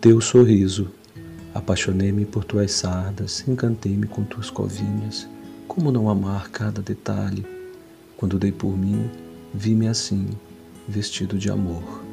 Teu sorriso. Apaixonei-me por tuas sardas, encantei-me com tuas covinhas. Como não amar cada detalhe? Quando dei por mim, vi-me assim, vestido de amor.